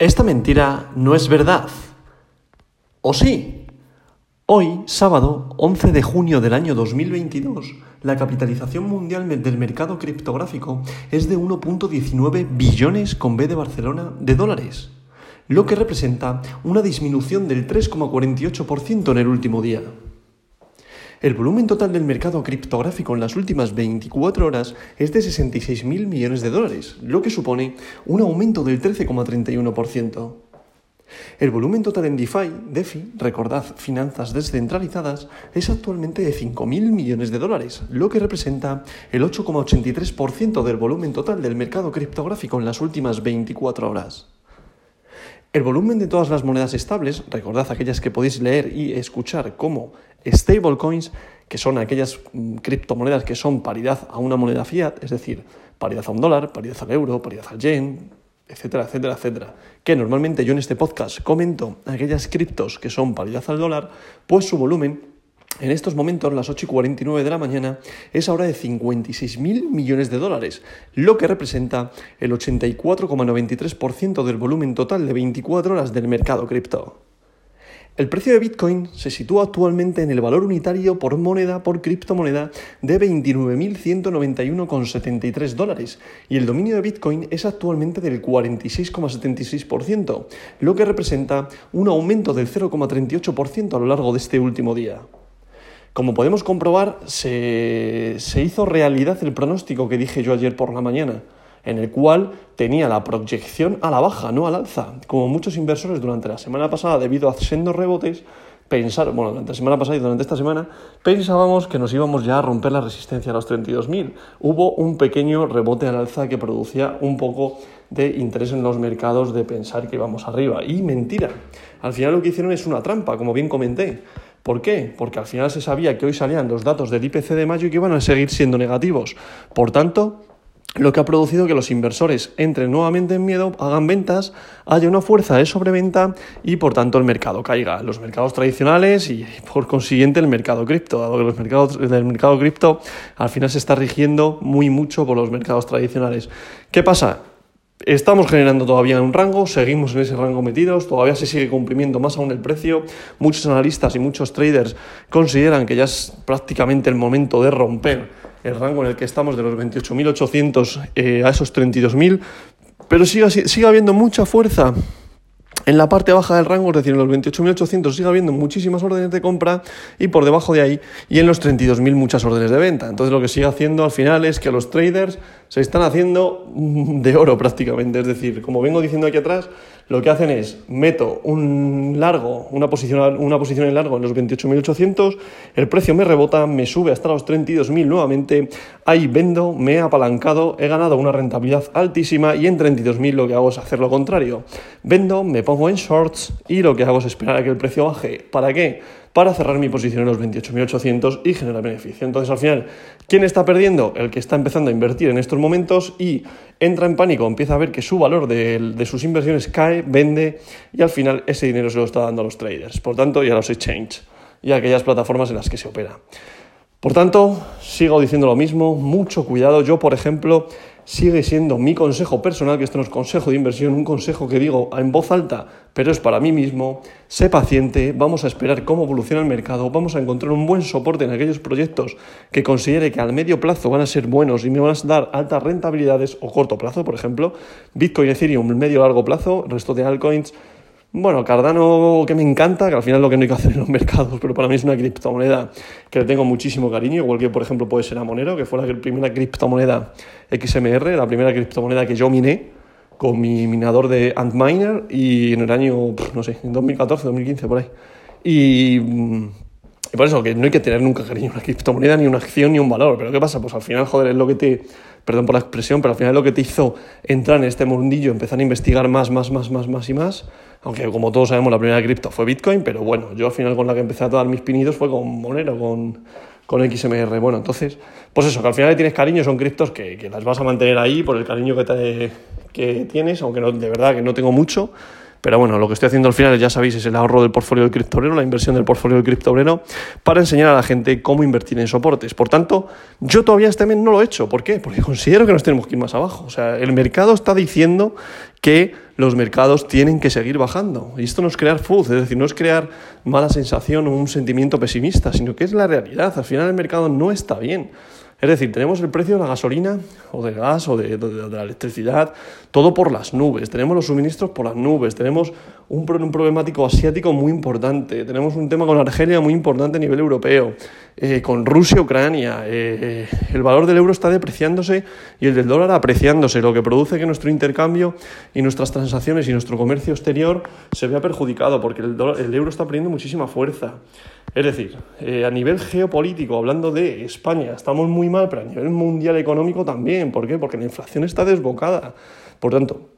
Esta mentira no es verdad. ¿O sí? Hoy, sábado 11 de junio del año 2022, la capitalización mundial del mercado criptográfico es de 1.19 billones con B de Barcelona de dólares, lo que representa una disminución del 3,48% en el último día. El volumen total del mercado criptográfico en las últimas 24 horas es de 66.000 millones de dólares, lo que supone un aumento del 13,31%. El volumen total en DeFi, DeFi, recordad, finanzas descentralizadas, es actualmente de 5.000 millones de dólares, lo que representa el 8,83% del volumen total del mercado criptográfico en las últimas 24 horas. El volumen de todas las monedas estables, recordad aquellas que podéis leer y escuchar como stablecoins, que son aquellas mm, criptomonedas que son paridad a una moneda fiat, es decir, paridad a un dólar, paridad al euro, paridad al yen, etcétera, etcétera, etcétera. Que normalmente yo en este podcast comento aquellas criptos que son paridad al dólar, pues su volumen en estos momentos, las 8 y 49 de la mañana, es ahora de 56.000 millones de dólares, lo que representa el 84,93% del volumen total de 24 horas del mercado cripto. El precio de Bitcoin se sitúa actualmente en el valor unitario por moneda por criptomoneda de 29.191,73 dólares y el dominio de Bitcoin es actualmente del 46,76%, lo que representa un aumento del 0,38% a lo largo de este último día. Como podemos comprobar, se, hizo realidad el pronóstico que dije yo ayer por la mañana, en el cual tenía la proyección a la baja, no al alza. Como muchos inversores durante la semana pasada, debido a sendos rebotes, pensaron, bueno, durante la semana pasada y durante esta semana, pensábamos que nos íbamos ya a romper la resistencia a los 32.000. Hubo un pequeño rebote al alza que producía un poco de interés en los mercados de pensar que íbamos arriba. Y mentira. Al final lo que hicieron es una trampa, como bien comenté. ¿Por qué? Porque al final se sabía que hoy salían los datos del IPC de mayo y que iban a seguir siendo negativos. Por tanto, lo que ha producido que los inversores entren nuevamente en miedo, hagan ventas, haya una fuerza de sobreventa y por tanto el mercado caiga. Los mercados tradicionales y por consiguiente el mercado cripto, dado que los mercados del mercado cripto al final se está rigiendo muy mucho por los mercados tradicionales. ¿Qué pasa? Estamos generando todavía un rango, seguimos en ese rango metidos, todavía se sigue cumpliendo más aún el precio. Muchos analistas y muchos traders consideran que ya es prácticamente el momento de romper el rango en el que estamos de los 28.800 eh, a esos 32.000, pero sigue, habiendo mucha fuerza en la parte baja del rango, es decir, en los 28.800 sigue habiendo muchísimas órdenes de compra y por debajo de ahí y en los 32.000 muchas órdenes de venta. Entonces lo que sigue haciendo al final es que los traders se están haciendo de oro prácticamente. Es decir, como vengo diciendo aquí atrás, lo que hacen es meto un largo, una posición, una posición en largo en los 28.800, el precio me rebota, me sube hasta los 32.000 nuevamente, ahí vendo, me he apalancado, he ganado una rentabilidad altísima y en 32.000 lo que hago es hacer lo contrario. Vendo, me pongo en shorts y lo que hago es esperar a que el precio baje. ¿Para qué? Para cerrar mi posición en los 28.800 y generar beneficio. Entonces, al final, ¿quién está perdiendo? El que está empezando a invertir en estos momentos y entra en pánico, empieza a ver que su valor de, sus inversiones cae, vende y al final ese dinero se lo está dando a los traders, por tanto, y a los exchanges y a aquellas plataformas en las que se opera. Por tanto, sigo diciendo lo mismo, mucho cuidado. Yo, por ejemplo, sigue siendo mi consejo personal, que esto no es consejo de inversión, un consejo que digo en voz alta, pero es para mí mismo. Sé paciente, vamos a esperar cómo evoluciona el mercado, vamos a encontrar un buen soporte en aquellos proyectos que considere que al medio plazo van a ser buenos y me van a dar altas rentabilidades o corto plazo, por ejemplo, Bitcoin, Ethereum, medio largo plazo, resto de altcoins bueno, Cardano que me encanta, que al final lo que no hay que hacer en los mercados, pero para mí es una criptomoneda que le tengo muchísimo cariño, igual que por ejemplo puede ser a Monero, que fue la primera criptomoneda XMR, la primera criptomoneda que yo miné con mi minador de Antminer y en el año, no sé, en 2014, 2015, por ahí. Y, y por eso, que no hay que tener nunca cariño a una criptomoneda, ni una acción, ni un valor. Pero ¿qué pasa? Pues al final, joder, es lo que te, perdón por la expresión, pero al final lo que te hizo entrar en este mundillo, empezar a investigar más, más, más, más, más y más aunque como todos sabemos la primera cripto fue Bitcoin, pero bueno, yo al final con la que empecé a dar mis pinitos fue con Monero, con, con XMR. Bueno, entonces, pues eso, que al final le tienes cariño, son criptos que, que las vas a mantener ahí por el cariño que, te, que tienes, aunque no, de verdad que no tengo mucho, Pero bueno, lo que estoy haciendo al final, ya sabéis, es el ahorro del portfolio del criptobrero, la inversión del portfolio del criptobrero, para enseñar a la gente cómo invertir en soportes. Por tanto, yo todavía este mes no lo he hecho. ¿Por qué? Porque considero que nos tenemos que ir más abajo. O sea, el mercado está diciendo que los mercados tienen que seguir bajando. Y esto no es crear fuzz, es decir, no es crear mala sensación o un sentimiento pesimista, sino que es la realidad. Al final el mercado no está bien. Es decir, tenemos el precio de la gasolina o del gas o de, la electricidad, todo por las nubes, tenemos los suministros por las nubes, tenemos un, problemático asiático muy importante, tenemos un tema con Argelia muy importante a nivel europeo, eh, con Rusia, Ucrania, eh, eh, el valor del euro está depreciándose y el del dólar apreciándose, lo que produce que nuestro intercambio y nuestras transacciones y nuestro comercio exterior se vea perjudicado porque el, el euro está perdiendo muchísima fuerza. Es decir, a nivel geopolítico, hablando de España, estamos muy pero a nivel mundial económico también. ¿Por qué? Porque la inflación está desbocada. Por tanto,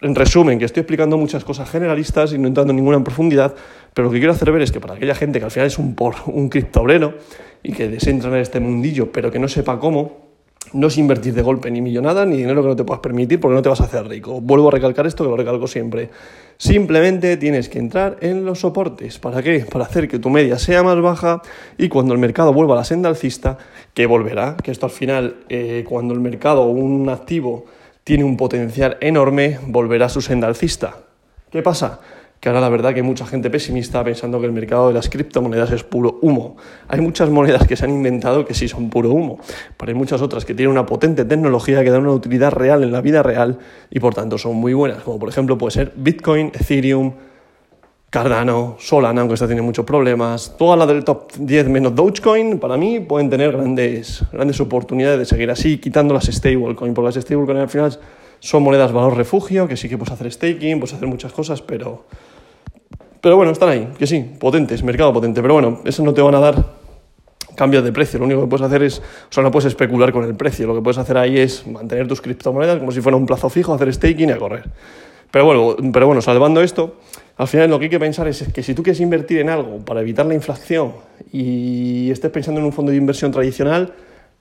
en resumen, que estoy explicando muchas cosas generalistas y no entrando en ninguna profundidad, pero lo que quiero hacer ver es que para aquella gente que al final es un, por, un criptobrero y que desea entrar en este mundillo, pero que no sepa cómo, no es invertir de golpe ni millonada ni dinero que no te puedas permitir porque no te vas a hacer rico. Vuelvo a recalcar esto que lo recalco siempre. Simplemente tienes que entrar en los soportes. ¿Para qué? Para hacer que tu media sea más baja y cuando el mercado vuelva a la senda alcista, que volverá, que esto al final, eh, cuando el mercado o un activo tiene un potencial enorme, volverá a su senda alcista. ¿Qué pasa? Que ahora la verdad que hay mucha gente pesimista pensando que el mercado de las criptomonedas es puro humo. Hay muchas monedas que se han inventado que sí son puro humo, pero hay muchas otras que tienen una potente tecnología que dan una utilidad real en la vida real y por tanto son muy buenas, como por ejemplo puede ser Bitcoin, Ethereum, Cardano, Solana, aunque esta tiene muchos problemas. Todas las del top 10 menos Dogecoin, para mí, pueden tener grandes, grandes oportunidades de seguir así, quitando las stablecoin, porque las stablecoin al final son monedas valor refugio, que sí que puedes hacer staking, puedes hacer muchas cosas, pero pero bueno, están ahí, que sí, potentes, mercado potente. Pero bueno, eso no te van a dar cambios de precio. Lo único que puedes hacer es, o sea, no puedes especular con el precio. Lo que puedes hacer ahí es mantener tus criptomonedas como si fuera un plazo fijo, hacer staking y a correr. Pero bueno, pero bueno, salvando esto, al final lo que hay que pensar es que si tú quieres invertir en algo para evitar la inflación y estés pensando en un fondo de inversión tradicional,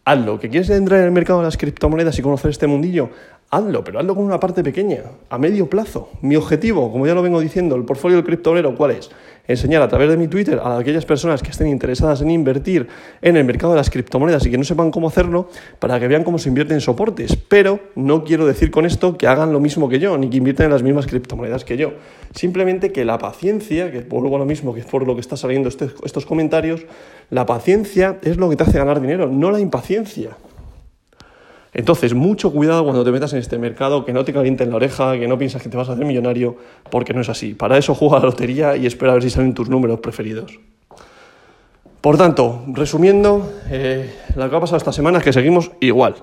hazlo. ¿Que quieres entrar en el mercado de las criptomonedas y conocer este mundillo? hazlo, pero hazlo con una parte pequeña, a medio plazo. Mi objetivo, como ya lo vengo diciendo, el portfolio del criptobrero, ¿cuál es? Enseñar a través de mi Twitter a aquellas personas que estén interesadas en invertir en el mercado de las criptomonedas y que no sepan cómo hacerlo, para que vean cómo se invierte en soportes. Pero no quiero decir con esto que hagan lo mismo que yo, ni que inviertan en las mismas criptomonedas que yo. Simplemente que la paciencia, que vuelvo a lo mismo que es por lo que está saliendo este, estos comentarios, la paciencia es lo que te hace ganar dinero, no la impaciencia. Entonces, mucho cuidado cuando te metas en este mercado, que no te calienten la oreja, que no piensas que te vas a hacer millonario, porque no es así. Para eso juega la lotería y espera a ver si salen tus números preferidos. Por tanto, resumiendo, eh, lo que ha pasado esta semana es que seguimos igual.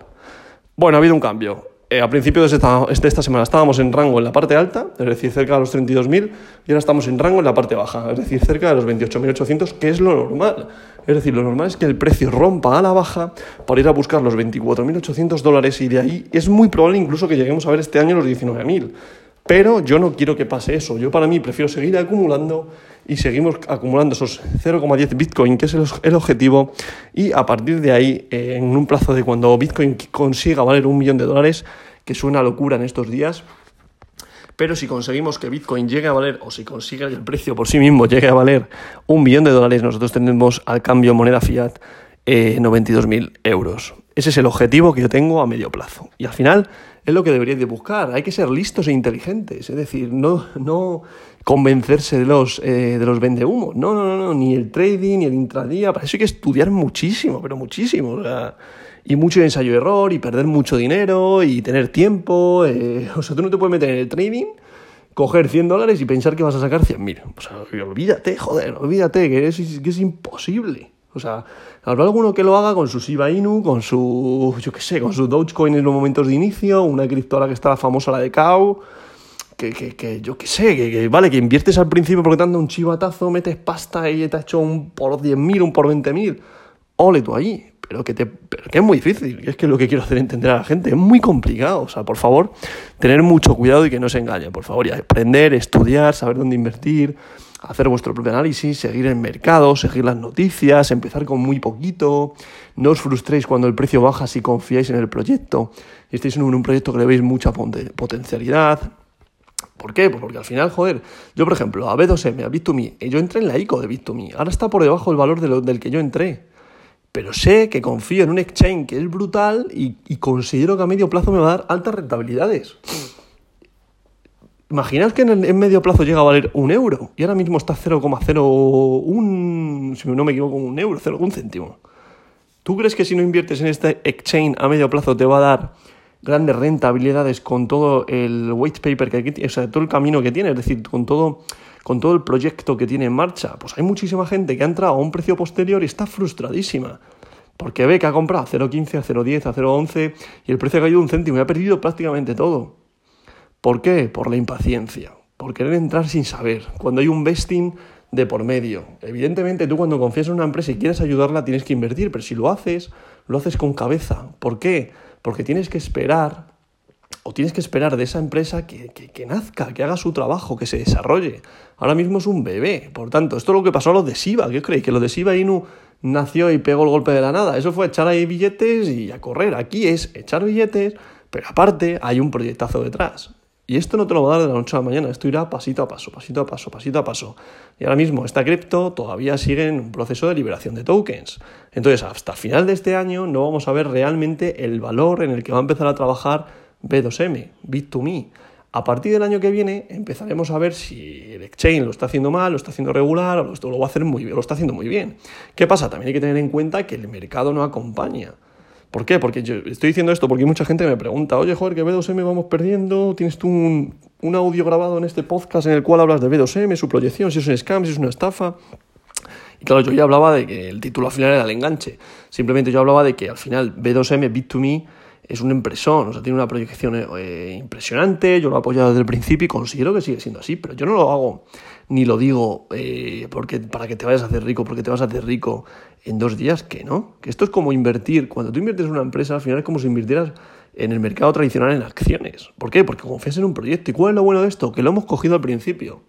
Bueno, ha habido un cambio. Eh, a principios de esta, de esta, semana estábamos en rango en la parte alta, es decir, cerca de los 32.000, y ahora estamos en rango en la parte baja, es decir, cerca de los 28.800, que es lo normal. Es decir, lo normal es que el precio rompa a la baja para ir a buscar los 24.800 dólares y de ahí es muy probable incluso que lleguemos a ver este año los 19.000. Pero yo no quiero que pase eso. Yo para mí prefiero seguir acumulando y seguimos acumulando esos 0,10 Bitcoin, que es el, objetivo, y a partir de ahí, eh, en un plazo de cuando Bitcoin consiga valer un millón de dólares, que suena locura en estos días, pero si conseguimos que Bitcoin llegue a valer, o si consigue el precio por sí mismo llegue a valer un millón de dólares, nosotros tendremos al cambio moneda fiat eh, 92.000 euros. Ese es el objetivo que yo tengo a medio plazo. Y al final es lo que deberíais de buscar. Hay que ser listos e inteligentes. Es decir, no, no convencerse de los, eh, de los vendehumos. No, no, no, no, ni el trading, ni el intradía. Para eso hay que estudiar muchísimo, pero muchísimo. O sea, y mucho ensayo-error y perder mucho dinero y tener tiempo. Eh, o sea, tú no te puedes meter en el trading, coger 100 dólares y pensar que vas a sacar 100.000. O sea, olvídate, joder, olvídate, que es, que es imposible. O sea, habrá alguno que lo haga con su Shiba Inu, con su, yo qué sé, con su Dogecoin en los momentos de inicio, una criptola que está famosa, la de Cow, que, que, que yo qué sé, que, vale, que inviertes al principio porque te anda un chivatazo, metes pasta y te ha hecho un por 10.000, un por 20.000. Ole tú ahí pero que, te, pero que es muy difícil, que es que lo que quiero hacer entender a la gente es muy complicado. O sea, por favor, tener mucho cuidado y que no se engañe, por favor, y aprender, estudiar, saber dónde invertir, hacer vuestro propio análisis, seguir el mercado, seguir las noticias, empezar con muy poquito, no os frustréis cuando el precio baja si confiáis en el proyecto y estáis en un proyecto que le veis mucha potencialidad. ¿Por qué? Pues porque al final, joder, yo por ejemplo, a B2M, a Bit2Me, yo entré en la ICO de Bit2Me, ahora está por debajo del valor del que yo entré. Pero sé que confío en un exchange que es brutal y, considero que a medio plazo me va a dar altas rentabilidades. Imaginaos que en, medio plazo llega a valer un euro y ahora mismo está 0,01, si no me equivoco, un euro, 0,1 céntimo. ¿Tú crees que si no inviertes en este exchange a medio plazo te va a dar grandes rentabilidades con todo el white paper que hay, o sea, todo el camino que tiene, es decir, con todo, con todo el proyecto que tiene en marcha. Pues hay muchísima gente que ha entrado a un precio posterior y está frustradísima. Porque ve que ha comprado a 0.15, a 0.10, a 0.11 y el precio ha caído un céntimo y ha perdido prácticamente todo. ¿Por qué? Por la impaciencia, por querer entrar sin saber, cuando hay un vesting de por medio. Evidentemente tú cuando confías en una empresa y quieres ayudarla tienes que invertir, pero si lo haces, lo haces con cabeza. ¿Por qué? porque tienes que esperar o tienes que esperar de esa empresa que, nazca, que haga su trabajo, que se desarrolle. Ahora mismo es un bebé, por tanto, esto es lo que pasó a los de Siva. ¿Qué creéis? Que lo de Siva Inu nació y pegó el golpe de la nada. Eso fue echar ahí billetes y a correr. Aquí es echar billetes, pero aparte hay un proyectazo detrás. Y esto no te lo va a dar de la noche a la mañana, esto irá pasito a paso, pasito a paso, pasito a paso. Y ahora mismo esta cripto todavía sigue en un proceso de liberación de tokens. Entonces, hasta final de este año no vamos a ver realmente el valor en el que va a empezar a trabajar B2M, Bit2Me. A partir del año que viene empezaremos a ver si el exchange lo está haciendo mal, lo está haciendo regular o lo va a hacer muy bien, lo está haciendo muy bien. ¿Qué pasa? También hay que tener en cuenta que el mercado no acompaña. ¿Por qué? Porque yo estoy diciendo esto porque mucha gente me pregunta, oye, joder, que B2M vamos perdiendo, tienes tú un, audio grabado en este podcast en el cual hablas de B2M, su proyección, si es un scam, si es una estafa. Y claro, yo ya hablaba de que el título al final era el enganche. Simplemente yo hablaba de que al final B2M, Bit2Me, es un impresón, o sea, tiene una proyección eh, impresionante, yo lo he apoyado desde el principio y considero que sigue siendo así, pero yo no lo hago ni lo digo eh, porque, para que te vayas a hacer rico, porque te vas a hacer rico en dos días, que no, que esto es como invertir, cuando tú inviertes en una empresa, al final es como si invirtieras en el mercado tradicional en acciones. ¿Por qué? Porque confías en un proyecto. ¿Y cuál es lo bueno de esto? Que lo hemos cogido al principio.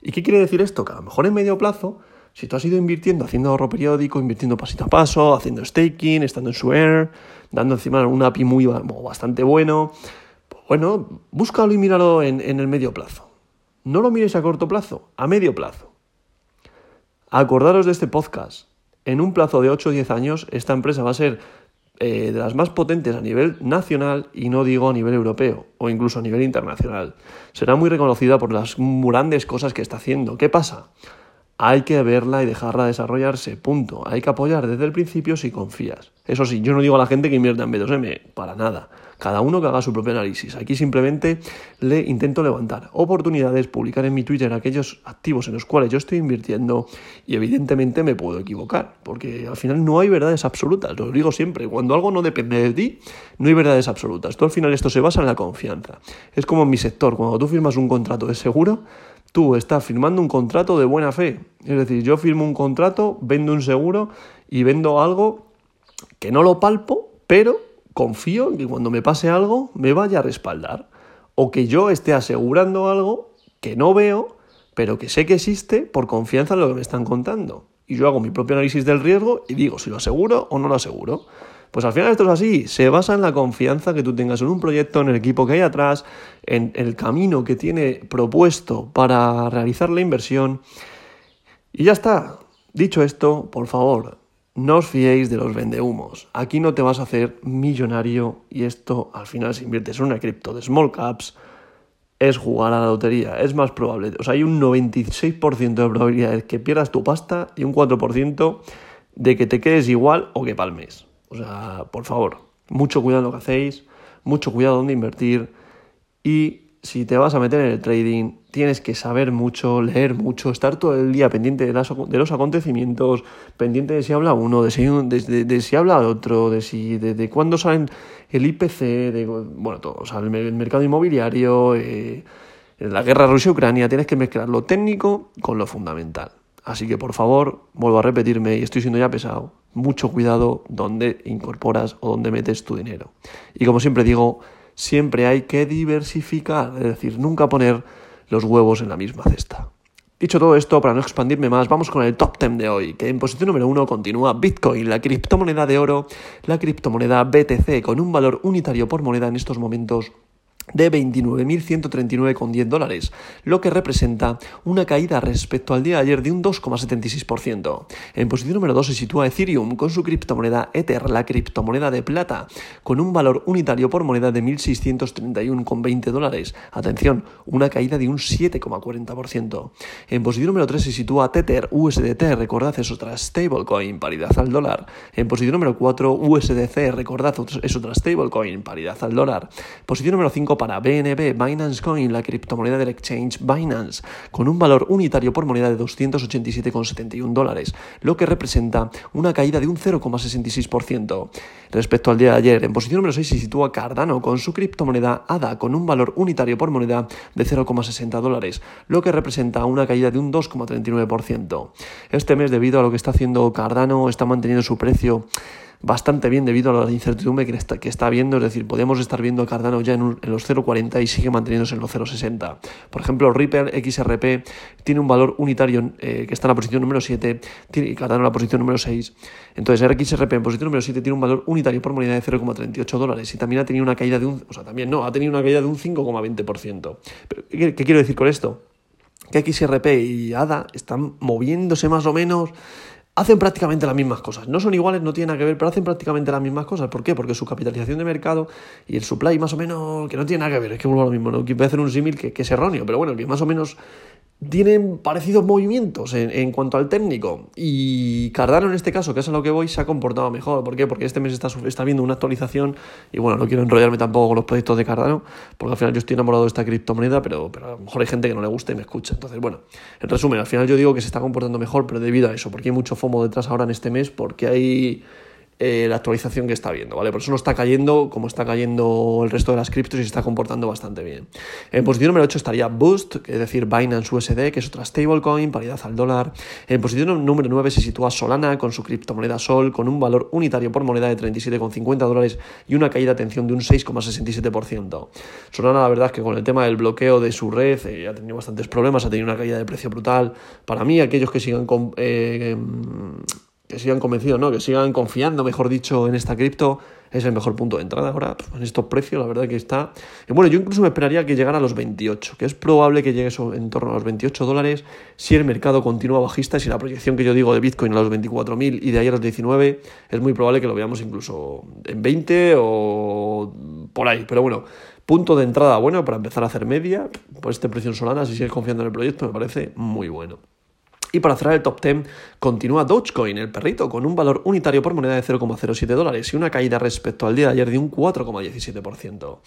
¿Y qué quiere decir esto? Que a lo mejor en medio plazo, si tú has ido invirtiendo, haciendo ahorro periódico, invirtiendo pasito a paso, haciendo staking, estando en Square, dando encima un API muy bastante bueno. Bueno, búscalo y míralo en, en el medio plazo. No lo mires a corto plazo, a medio plazo. Acordaros de este podcast. En un plazo de 8 o 10 años, esta empresa va a ser eh, de las más potentes a nivel nacional y no digo a nivel europeo o incluso a nivel internacional. Será muy reconocida por las grandes cosas que está haciendo. ¿Qué pasa? Hay que verla y dejarla desarrollarse, punto. Hay que apoyar desde el principio si confías. Eso sí, yo no digo a la gente que invierta en B2M, para nada. Cada uno que haga su propio análisis. Aquí simplemente le intento levantar oportunidades, publicar en mi Twitter aquellos activos en los cuales yo estoy invirtiendo y evidentemente me puedo equivocar, porque al final no hay verdades absolutas, lo digo siempre, cuando algo no depende de ti, no hay verdades absolutas. Todo al final esto se basa en la confianza. Es como en mi sector, cuando tú firmas un contrato de seguro, tú estás firmando un contrato de buena fe. Es decir, yo firmo un contrato, vendo un seguro y vendo algo que no lo palpo, pero confío en que cuando me pase algo me vaya a respaldar. O que yo esté asegurando algo que no veo, pero que sé que existe por confianza en lo que me están contando. Y yo hago mi propio análisis del riesgo y digo si lo aseguro o no lo aseguro. Pues al final esto es así, se basa en la confianza que tú tengas en un proyecto, en el equipo que hay atrás, en el camino que tiene propuesto para realizar la inversión. Y ya está. Dicho esto, por favor, no os fiéis de los vendehumos. Aquí no te vas a hacer millonario y esto al final si inviertes en una cripto de small caps es jugar a la lotería. Es más probable. O sea, hay un 96% de probabilidades que pierdas tu pasta y un 4% de que te quedes igual o que palmes. O sea, por favor, mucho cuidado en lo que hacéis, mucho cuidado dónde invertir y si te vas a meter en el trading, tienes que saber mucho, leer mucho, estar todo el día pendiente de, los acontecimientos, pendiente de si habla uno, de si, de, si habla otro, de si de, cuándo salen el IPC, de bueno, todo, o sea, el, mercado inmobiliario, eh, la guerra Rusia-Ucrania, tienes que mezclar lo técnico con lo fundamental. Así que por favor, vuelvo a repetirme y estoy siendo ya pesado, mucho cuidado donde incorporas o donde metes tu dinero. Y como siempre digo, siempre hay que diversificar, es decir, nunca poner los huevos en la misma cesta. Dicho todo esto, para no expandirme más, vamos con el top 10 de hoy, que en posición número uno continúa Bitcoin, la criptomoneda de oro, la criptomoneda BTC, con un valor unitario por moneda en estos momentos de 29.139,10 dólares, lo que representa una caída respecto al día de ayer de un 2,76%. En posición número 2 se sitúa Ethereum con su criptomoneda Ether, la criptomoneda de plata, con un valor unitario por moneda de 1.631,20 dólares. Atención, una caída de un 7,40%. En posición número 3 se sitúa Tether USDT, recordad es otra stablecoin, paridad al dólar. En posición número 4 USDC, recordad es otra stablecoin, paridad al dólar. Posición número 5 para BNB, Binance Coin, la criptomoneda del exchange Binance, con un valor unitario por moneda de 287,71 dólares, lo que representa una caída de un 0,66%. Respecto al día de ayer, en posición número 6 se sitúa Cardano con su criptomoneda ADA con un valor unitario por moneda de 0,60 dólares, lo que representa una caída de un 2,39%. Este mes, debido a lo que está haciendo Cardano, está manteniendo su precio bastante bien debido a la incertidumbre que está, que está viendo. Es decir, podemos estar viendo a Cardano ya en, los 0,40 y sigue manteniéndose en los 0,60. Por ejemplo, Ripple XRP tiene un valor unitario eh, que está en la posición número 7 y Cardano en la posición número 6. Entonces, XRP en posición número 7 tiene un valor unitario por moneda de 0,38 dólares y también ha tenido una caída de un, o sea, también no, ha tenido una caída de un 5,20%. ¿Qué, ¿Qué quiero decir con esto? Que XRP y ADA están moviéndose más o menos hacen prácticamente las mismas cosas. No son iguales, no tienen nada que ver, pero hacen prácticamente las mismas cosas. ¿Por qué? Porque su capitalización de mercado y el supply más o menos, que no tiene nada que ver, es que vuelvo a lo mismo, no quiero hacer un símil que, que, es erróneo, pero bueno, que más o menos tienen parecidos movimientos en, cuanto al técnico. Y Cardano en este caso, que es a lo que voy, se ha comportado mejor. ¿Por qué? Porque este mes está, está viendo una actualización y bueno, no quiero enrollarme tampoco con los proyectos de Cardano, porque al final yo estoy enamorado de esta criptomoneda, pero, pero a lo mejor hay gente que no le gusta y me escucha. Entonces, bueno, en resumen, al final yo digo que se está comportando mejor, pero debido a eso, porque hay mucho FOMO detrás ahora en este mes, porque hay eh, la actualización que está viendo, ¿vale? Por eso no está cayendo como está cayendo el resto de las criptos y se está comportando bastante bien. En posición número 8 estaría Boost, es decir, Binance USD, que es otra stablecoin, paridad al dólar. En posición número 9 se sitúa Solana con su criptomoneda Sol, con un valor unitario por moneda de 37,50 dólares y una caída de atención de un 6,67%. Solana, la verdad es que con el tema del bloqueo de su red eh, ha tenido bastantes problemas, ha tenido una caída de precio brutal. Para mí, aquellos que sigan con, eh, que sigan convencidos, ¿no? que sigan confiando, mejor dicho, en esta cripto, es el mejor punto de entrada ahora en estos precios, la verdad que está... bueno, yo incluso me esperaría que llegara a los 28, que es probable que llegue eso en torno a los 28 dólares si el mercado continúa bajista, si la proyección que yo digo de Bitcoin a los 24.000 y de ayer a los 19, es muy probable que lo veamos incluso en 20 o por ahí, pero bueno, punto de entrada bueno para empezar a hacer media, por este precio en Solana, si sigues confiando en el proyecto, me parece muy bueno. Y para cerrar el top 10 continúa Dogecoin, el perrito, con un valor unitario por moneda de 0,07 dólares y una caída respecto al día de ayer de un 4,17%.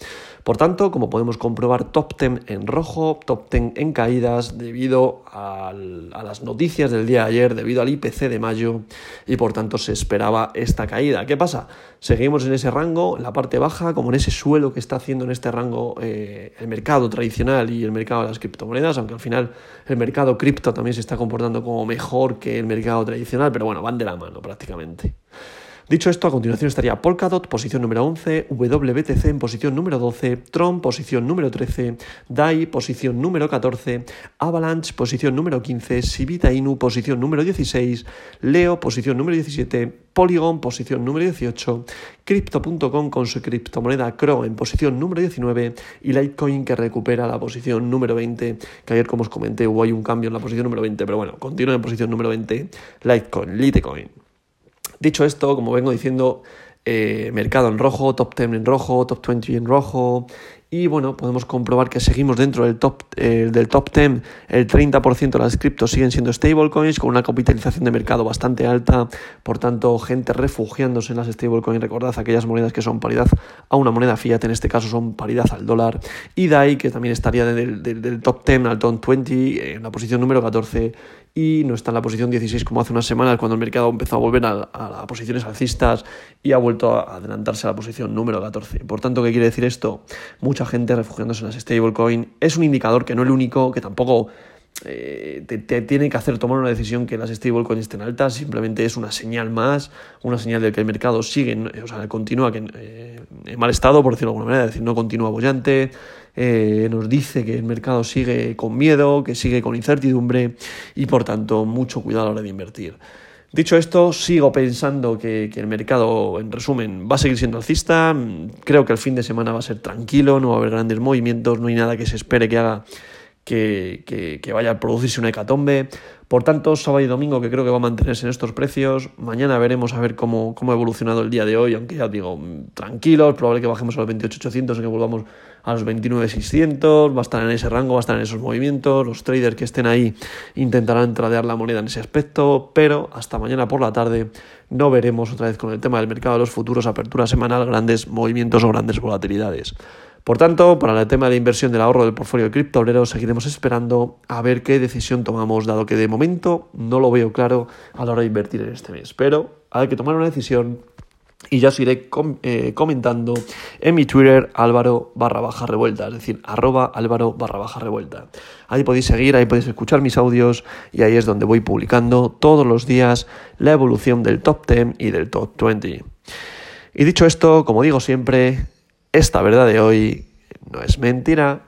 Por tanto, como podemos comprobar, top 10 en rojo, top 10 en caídas debido a las noticias del día de ayer, debido al IPC de mayo y por tanto se esperaba esta caída. ¿Qué pasa? Seguimos en ese rango, en la parte baja, como en ese suelo que está haciendo en este rango eh, el mercado tradicional y el mercado de las criptomonedas, aunque al final el mercado cripto también se está comportando como mejor que el mercado tradicional, pero bueno, van de la mano prácticamente. Dicho esto, a continuación estaría Polkadot, posición número 11, WBTC en posición número 12, Tron, posición número 13, DAI, posición número 14, Avalanche, posición número 15, Sibita Inu, posición número 16, Leo, posición número 17, Polygon, posición número 18, Crypto.com con su criptomoneda CRO en posición número 19 y Litecoin que recupera la posición número 20, que ayer como os comenté hubo un cambio en la posición número 20, pero bueno, continúa en posición número 20, Litecoin, Litecoin. Dicho esto, como vengo diciendo, eh, mercado en rojo, top 10 en rojo, top 20 en rojo. Y bueno, podemos comprobar que seguimos dentro del top, eh, del top 10. El 30% de las criptos siguen siendo stablecoins con una capitalización de mercado bastante alta. Por tanto, gente refugiándose en las stablecoins. Recordad aquellas monedas que son paridad a una moneda fiat, en este caso son paridad al dólar. Y DAI, que también estaría del, del top 10 al top 20 en la posición número 14 y no está en la posición 16 como hace unas semanas cuando el mercado empezó a volver a, a, posiciones alcistas y ha vuelto a adelantarse a la posición número 14. Por tanto, ¿qué quiere decir esto? Mucha gente refugiándose en las stablecoin. Es un indicador que no es el único, que tampoco eh, te, tiene que hacer tomar una decisión que las stablecoins estén altas, simplemente es una señal más, una señal de que el mercado sigue, o sea, continúa eh, en mal estado, por decirlo de alguna manera, es decir, no continúa bollante, eh, nos dice que el mercado sigue con miedo, que sigue con incertidumbre y por tanto mucho cuidado a la hora de invertir. Dicho esto, sigo pensando que, el mercado, en resumen, va a seguir siendo alcista. Creo que el fin de semana va a ser tranquilo, no va a haber grandes movimientos, no hay nada que se espere que haga que, que, vaya a producirse una hecatombe. Por tanto, sábado y domingo que creo que va a mantenerse en estos precios. Mañana veremos a ver cómo, cómo ha evolucionado el día de hoy, aunque ya digo, tranquilos, probable que bajemos a los 28.800 y que volvamos a los 29.600, va a estar en ese rango, va a estar en esos movimientos, los traders que estén ahí intentarán tradear la moneda en ese aspecto, pero hasta mañana por la tarde no veremos otra vez con el tema del mercado de los futuros, apertura semanal, grandes movimientos o grandes volatilidades. Por tanto, para el tema de inversión del ahorro del portfolio de criptobrero, seguiremos esperando a ver qué decisión tomamos, dado que de momento no lo veo claro a la hora de invertir en este mes. Pero hay que tomar una decisión y ya os iré eh, comentando en mi Twitter álvaro barra baja revuelta, es decir, arroba álvaro barra baja revuelta. Ahí podéis seguir, ahí podéis escuchar mis audios y ahí es donde voy publicando todos los días la evolución del top 10 y del top 20. Y dicho esto, como digo siempre, esta verdad de hoy no es mentira.